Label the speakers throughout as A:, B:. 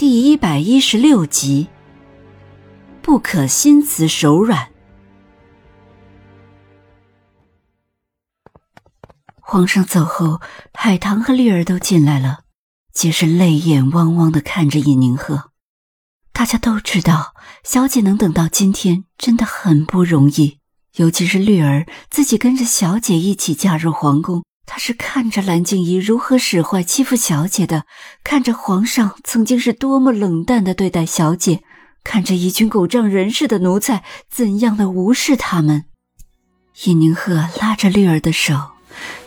A: 第一百一十六集，不可心慈手软。皇上走后，海棠和绿儿都进来了，皆是泪眼汪汪的看着尹宁鹤。大家都知道，小姐能等到今天真的很不容易，尤其是绿儿自己跟着小姐一起嫁入皇宫。他是看着蓝静怡如何使坏欺负小姐的，看着皇上曾经是多么冷淡的对待小姐，看着一群狗仗人势的奴才怎样的无视他们。尹宁鹤拉着绿儿的手，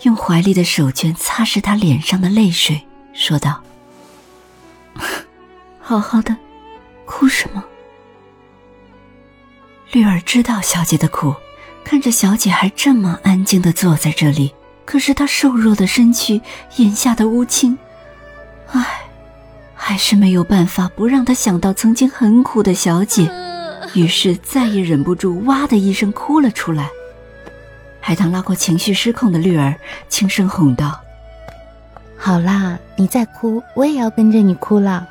A: 用怀里的手绢擦拭她脸上的泪水，说道：“ 好好的，哭什么？”绿儿知道小姐的苦，看着小姐还这么安静的坐在这里。可是他瘦弱的身躯，眼下的乌青，唉，还是没有办法不让他想到曾经很苦的小姐，于是再也忍不住，哇的一声哭了出来。海棠拉过情绪失控的绿儿，轻声哄道：“
B: 好啦，你再哭，我也要跟着你哭了。”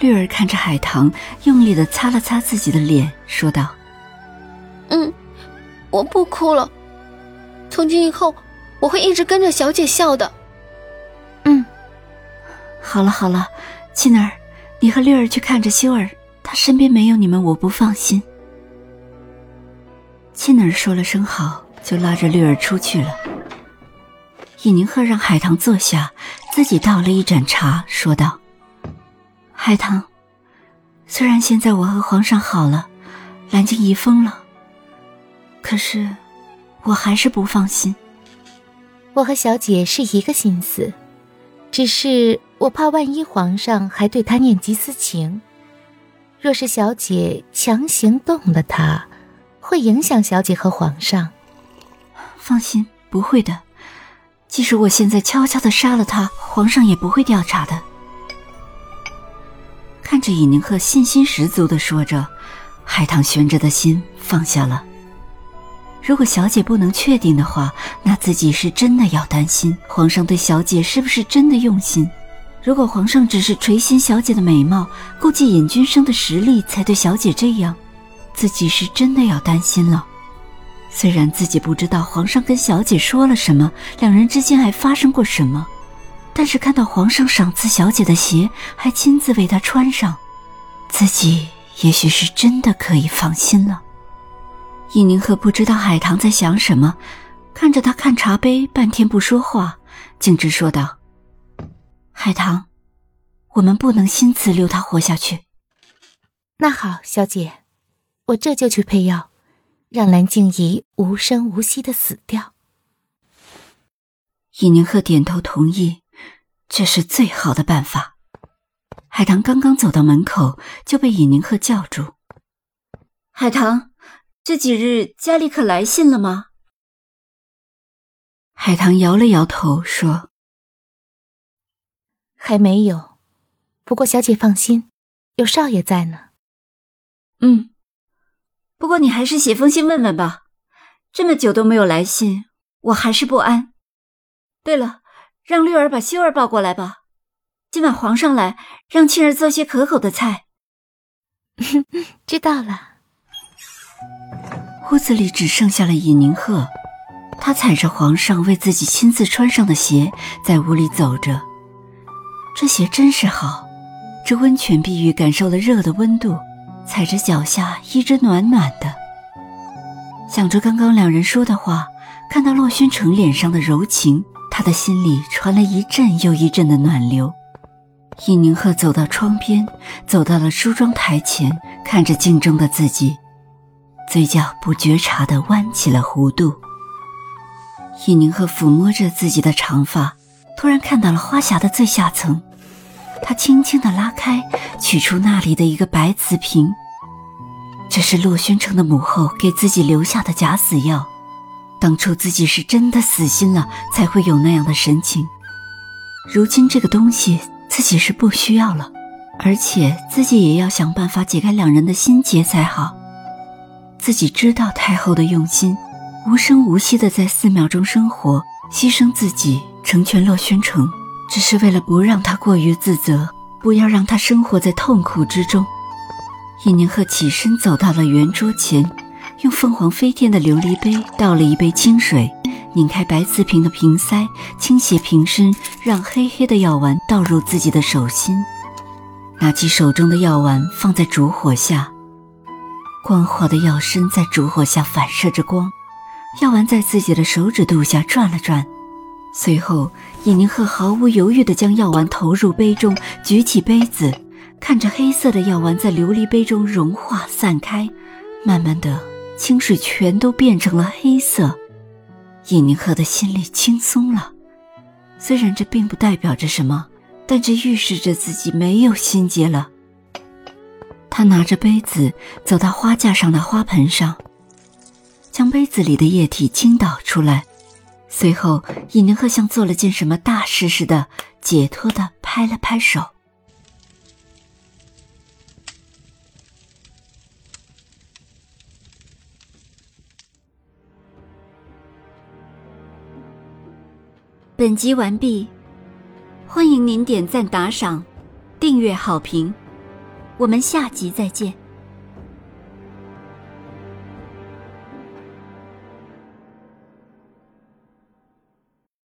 A: 绿儿看着海棠，用力的擦了擦自己的脸，说道：“
C: 嗯，我不哭了，从今以后。”我会一直跟着小姐笑的。
A: 嗯，好了好了，沁儿，你和绿儿去看着修儿，她身边没有你们，我不放心。沁儿说了声好，就拉着绿儿出去了。尹宁鹤让海棠坐下，自己倒了一盏茶，说道：“海棠，虽然现在我和皇上好了，蓝静怡疯了，可是我还是不放心。”
B: 我和小姐是一个心思，只是我怕万一皇上还对她念及私情，若是小姐强行动了她，会影响小姐和皇上。
A: 放心，不会的。即使我现在悄悄的杀了他，皇上也不会调查的。看着尹宁鹤信心十足的说着，海棠悬着的心放下了。如果小姐不能确定的话，那自己是真的要担心皇上对小姐是不是真的用心。如果皇上只是垂涎小姐的美貌，顾忌尹君生的实力才对小姐这样，自己是真的要担心了。虽然自己不知道皇上跟小姐说了什么，两人之间还发生过什么，但是看到皇上赏赐小姐的鞋，还亲自为她穿上，自己也许是真的可以放心了。尹宁鹤不知道海棠在想什么，看着他看茶杯，半天不说话，径直说道：“海棠，我们不能心慈留他活下去。”
B: 那好，小姐，我这就去配药，让蓝静怡无声无息的死掉。
A: 尹宁鹤点头同意，这是最好的办法。海棠刚刚走到门口，就被尹宁鹤叫住：“海棠。”这几日家里可来信了吗？海棠摇了摇头说：“
B: 还没有，不过小姐放心，有少爷在呢。”
A: 嗯，不过你还是写封信问问吧。这么久都没有来信，我还是不安。对了，让绿儿把秀儿抱过来吧。今晚皇上来，让沁儿做些可口的菜。
B: 知道了。
A: 屋子里只剩下了尹宁鹤，他踩着皇上为自己亲自穿上的鞋，在屋里走着。这鞋真是好，这温泉碧玉感受了热的温度，踩着脚下一直暖暖的。想着刚刚两人说的话，看到洛宣城脸上的柔情，他的心里传来一阵又一阵的暖流。尹宁鹤走到窗边，走到了梳妆台前，看着镜中的自己。嘴角不觉察地弯起了弧度。尹宁鹤抚摸着自己的长发，突然看到了花匣的最下层，他轻轻的拉开，取出那里的一个白瓷瓶。这是洛宣城的母后给自己留下的假死药。当初自己是真的死心了，才会有那样的神情。如今这个东西自己是不需要了，而且自己也要想办法解开两人的心结才好。自己知道太后的用心，无声无息的在寺庙中生活，牺牲自己成全洛宣城，只是为了不让他过于自责，不要让他生活在痛苦之中。尹宁鹤起身走到了圆桌前。用凤凰飞天的琉璃杯倒了一杯清水，拧开白瓷瓶的瓶塞，倾斜瓶身，让黑黑的药丸倒入自己的手心。拿起手中的药丸放在烛火下，光滑的药身在烛火下反射着光。药丸在自己的手指肚下转了转，随后尹宁鹤毫无犹豫地将药丸投入杯中，举起杯子，看着黑色的药丸在琉璃杯中融化散开，慢慢的。清水全都变成了黑色，尹宁鹤的心里轻松了。虽然这并不代表着什么，但这预示着自己没有心结了。他拿着杯子走到花架上的花盆上，将杯子里的液体倾倒出来。随后，尹宁鹤像做了件什么大事似的，解脱的拍了拍手。本集完毕，欢迎您点赞、打赏、订阅、好评，我们下集再见。